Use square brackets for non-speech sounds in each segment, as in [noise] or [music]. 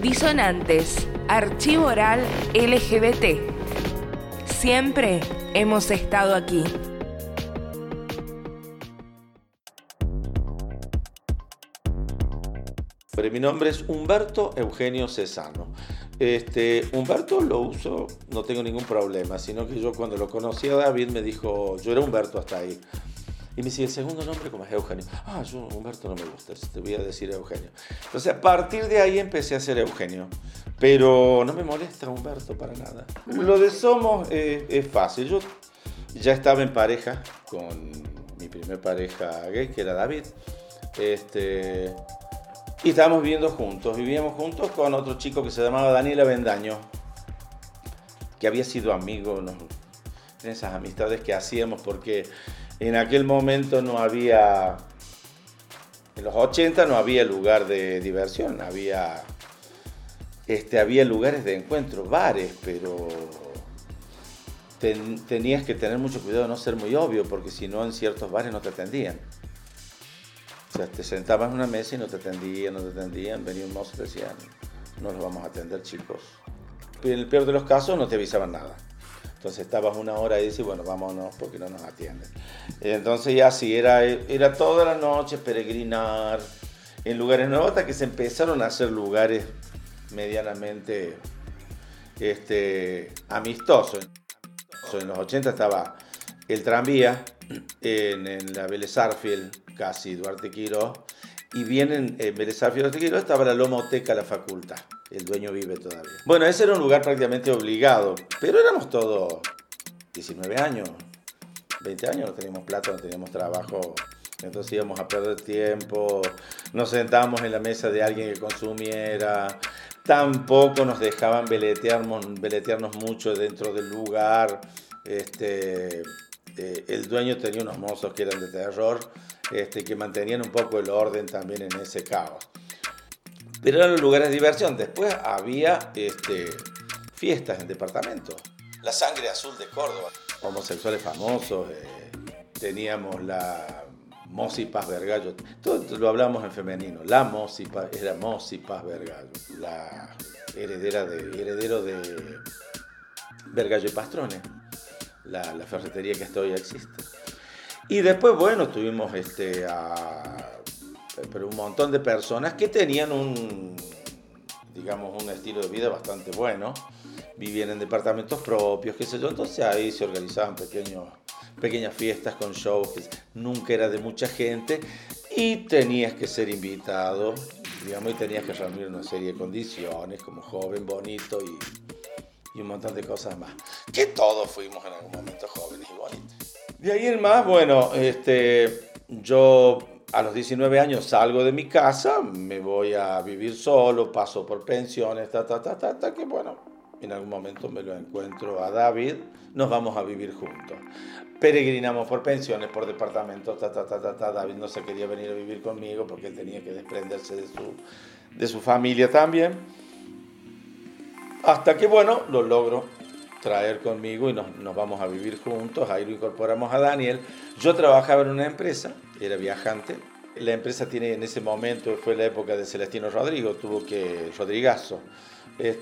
Disonantes, Archivo Oral LGBT. Siempre hemos estado aquí. Mi nombre es Humberto Eugenio Cesano. Este, Humberto lo uso, no tengo ningún problema, sino que yo cuando lo conocí a David me dijo, yo era Humberto hasta ahí. Y me dice, ¿el segundo nombre cómo es Eugenio? Ah, yo Humberto no me gusta, te voy a decir Eugenio. Entonces a partir de ahí empecé a ser Eugenio. Pero no me molesta Humberto para nada. Lo de Somos eh, es fácil. Yo ya estaba en pareja con mi primer pareja gay, que era David. Este, y estábamos viviendo juntos. Vivíamos juntos con otro chico que se llamaba Daniel Avendaño, que había sido amigo, ¿no? en esas amistades que hacíamos, porque en aquel momento no había, en los 80 no había lugar de diversión, había, este, había lugares de encuentro, bares, pero tenías que tener mucho cuidado de no ser muy obvio, porque si no en ciertos bares no te atendían. O sea, te sentabas en una mesa y no te atendían, no te atendían, venía un mozo y decían, no los vamos a atender chicos. En el peor de los casos no te avisaban nada. Entonces estabas una hora y dices, bueno, vámonos porque no nos atienden. Entonces ya sí, era, era toda la noche peregrinar en lugares nuevos hasta que se empezaron a hacer lugares medianamente este, amistosos. En los 80 estaba el tranvía en, en la Vélez casi Duarte Quiro, y vienen en Vélez Duarte Quiro estaba la Lomoteca, la facultad. El dueño vive todavía. Bueno, ese era un lugar prácticamente obligado, pero éramos todos 19 años, 20 años, no teníamos plata, no teníamos trabajo, entonces íbamos a perder tiempo, nos sentábamos en la mesa de alguien que consumiera, tampoco nos dejaban beletearnos mucho dentro del lugar, este, eh, el dueño tenía unos mozos que eran de terror, este, que mantenían un poco el orden también en ese caos pero eran los lugares de diversión. Después había este, fiestas en departamentos. La sangre azul de Córdoba, homosexuales famosos, eh, teníamos la Mosi Paz Vergallo, todo lo hablamos en femenino, la Mosi era Mosi Paz Vergallo, la heredera de, heredero de Vergallo y Pastrone, la, ferretería que hasta hoy existe. Y después, bueno, tuvimos este, a pero un montón de personas que tenían un, digamos, un estilo de vida bastante bueno, vivían en departamentos propios, qué sé yo, entonces ahí se organizaban pequeños, pequeñas fiestas con shows que nunca era de mucha gente y tenías que ser invitado, digamos, y tenías que reunir una serie de condiciones como joven, bonito y, y un montón de cosas más. Que todos fuimos en algún momento jóvenes y bonitos. De ahí en más, bueno, este, yo a los 19 años salgo de mi casa, me voy a vivir solo, paso por pensiones, ta, ta, ta, ta, ta, que bueno, en algún momento me lo encuentro a David, nos vamos a vivir juntos. Peregrinamos por pensiones, por departamentos, ta, ta, ta, ta, ta. David no se quería venir a vivir conmigo porque él tenía que desprenderse de su, de su familia también. Hasta que, bueno, lo logro traer conmigo y nos, nos vamos a vivir juntos. Ahí lo incorporamos a Daniel. Yo trabajaba en una empresa era viajante. La empresa tiene en ese momento, fue la época de Celestino Rodrigo, tuvo que, Rodrigazo,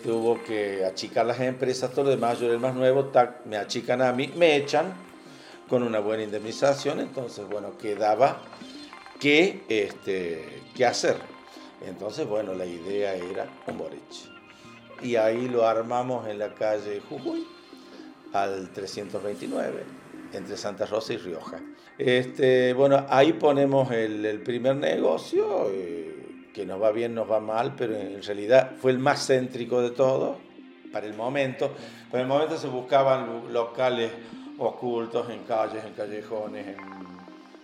tuvo que achicar las empresas, todo lo demás, yo era el más nuevo, me achican a mí, me echan con una buena indemnización, entonces, bueno, quedaba que, este, qué hacer. Entonces, bueno, la idea era un boliche. Y ahí lo armamos en la calle Jujuy, al 329, entre Santa Rosa y Rioja. Este, bueno, ahí ponemos el, primer negocio, eh, que nos va bien, nos va mal, pero en realidad fue el más céntrico de todos para el momento. Para el momento se buscaban locales ocultos en calles, en callejones, en,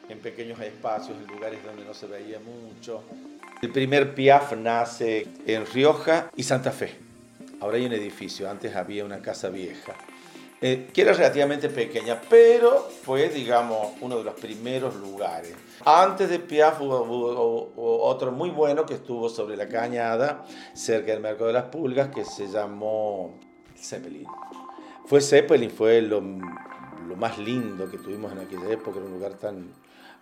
en pequeños espacios, en lugares donde no se veía mucho. El primer Piaf nace en Rioja y Santa Fe. Ahora hay un edificio, antes había una casa vieja. Eh, que era relativamente pequeña, pero fue, digamos, uno de los primeros lugares. Antes de Piaf hubo, otro muy bueno que estuvo sobre la cañada, cerca del Mercado de las Pulgas, que se llamó Zeppelin. Fue Zeppelin, fue lo, lo más lindo que tuvimos en aquella época, era un lugar tan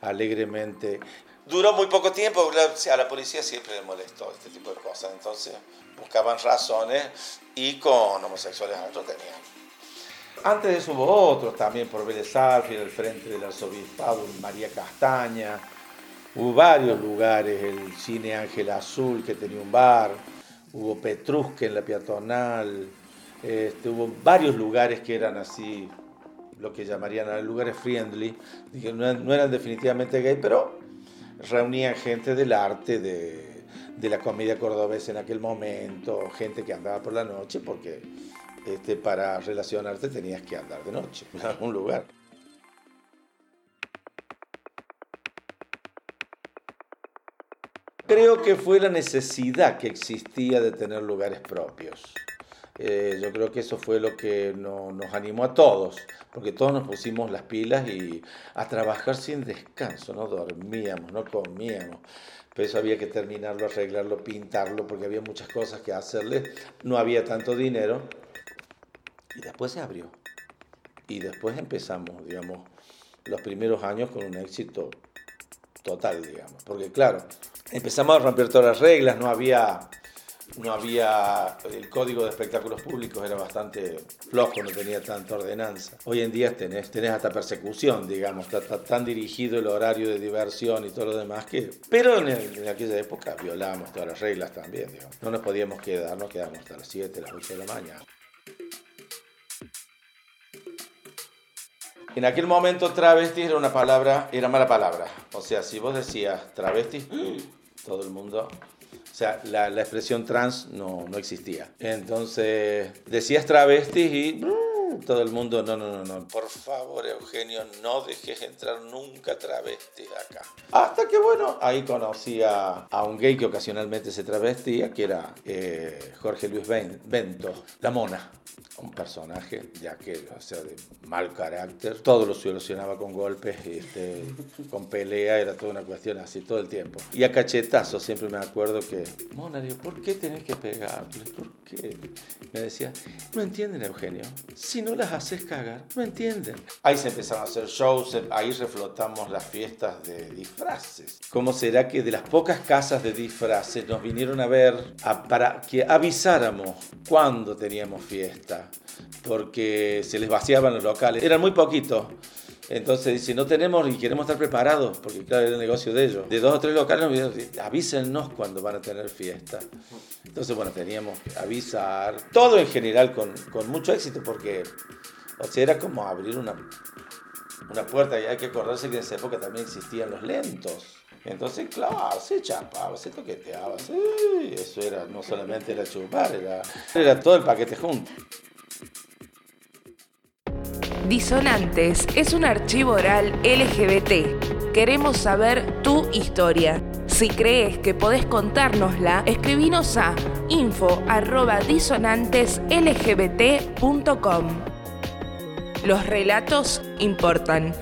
alegremente. Duró muy poco tiempo, a la policía siempre le molestó este tipo de cosas, entonces buscaban razones y con homosexuales adentro tenían. Antes de eso hubo otros también, por Vélez el frente del arzobispado, María Castaña, hubo varios lugares, el Cine Ángel Azul que tenía un bar, hubo Petrusque en la peatonal, este, hubo varios lugares que eran así, lo que llamarían lugares friendly, no, eran definitivamente gay, pero reunían gente del arte, de, de la comedia cordobesa en aquel momento, gente que andaba por la noche, porque este, para relacionarte tenías que andar de noche [laughs] en algún lugar. Creo que fue la necesidad que existía de tener lugares propios. Eh, yo creo que eso fue lo que nos animó a todos, porque todos nos pusimos las pilas y a trabajar sin descanso, no dormíamos, no comíamos. Pero eso había que terminarlo, arreglarlo, pintarlo, porque había muchas cosas que hacerle. No había tanto dinero. Y después se abrió. Y después empezamos, digamos, los primeros años con un éxito total, digamos. Porque claro, empezamos a romper todas las reglas, no había no había, el código de espectáculos públicos era bastante flojo, no tenía tanta ordenanza. Hoy en día tenés, tenés hasta persecución, digamos, está, tan dirigido el horario de diversión y todo lo demás que... Pero en, aquella época violábamos todas las reglas también, digamos. No nos podíamos quedar, nos quedábamos hasta las 7, las 8 de la mañana. En aquel momento travesti era una palabra, era mala palabra. O sea, si vos decías travesti, todo el mundo o sea, la, la expresión trans no, no, existía. Entonces, decías travestis y todo el mundo, no, no, no, no, por favor, Eugenio, no dejes entrar nunca travestis acá. Hasta que, bueno, ahí conocí a, un gay que ocasionalmente se travestía, que era eh, Jorge Luis Bento, la mona un personaje, ya que, o sea, de mal carácter, todo lo solucionaba con golpes, este, con pelea, era toda una cuestión así todo el tiempo. Y a cachetazos, siempre me acuerdo que, Mona, digo, ¿por qué tenés que pegarle? ¿Por qué? Me decía, no entienden, Eugenio, si no las haces cagar, no entienden. Ahí se empezaron a hacer shows, ahí reflotamos las fiestas de disfraces. ¿Cómo será que de las pocas casas de disfraces nos vinieron a ver para que avisáramos cuándo teníamos fiesta? porque se les vaciaban los locales. Eran muy poquitos. Entonces, si no tenemos y queremos estar preparados, porque claro, era el negocio de ellos, de dos o tres locales, avísenos cuando van a tener fiesta. Entonces, bueno, teníamos que avisar. Todo en general con, con mucho éxito, porque o sea, era como abrir una, una puerta y hay que acordarse que en esa época también existían los lentos. Entonces, claro, se chapaba, se toqueteaba, sí, eso era, no solamente era chupar, era, era todo el paquete junto. Disonantes es un archivo oral LGBT. Queremos saber tu historia. Si crees que podés contárnosla, escribinos a info.disonanteslgbt.com. Los relatos importan.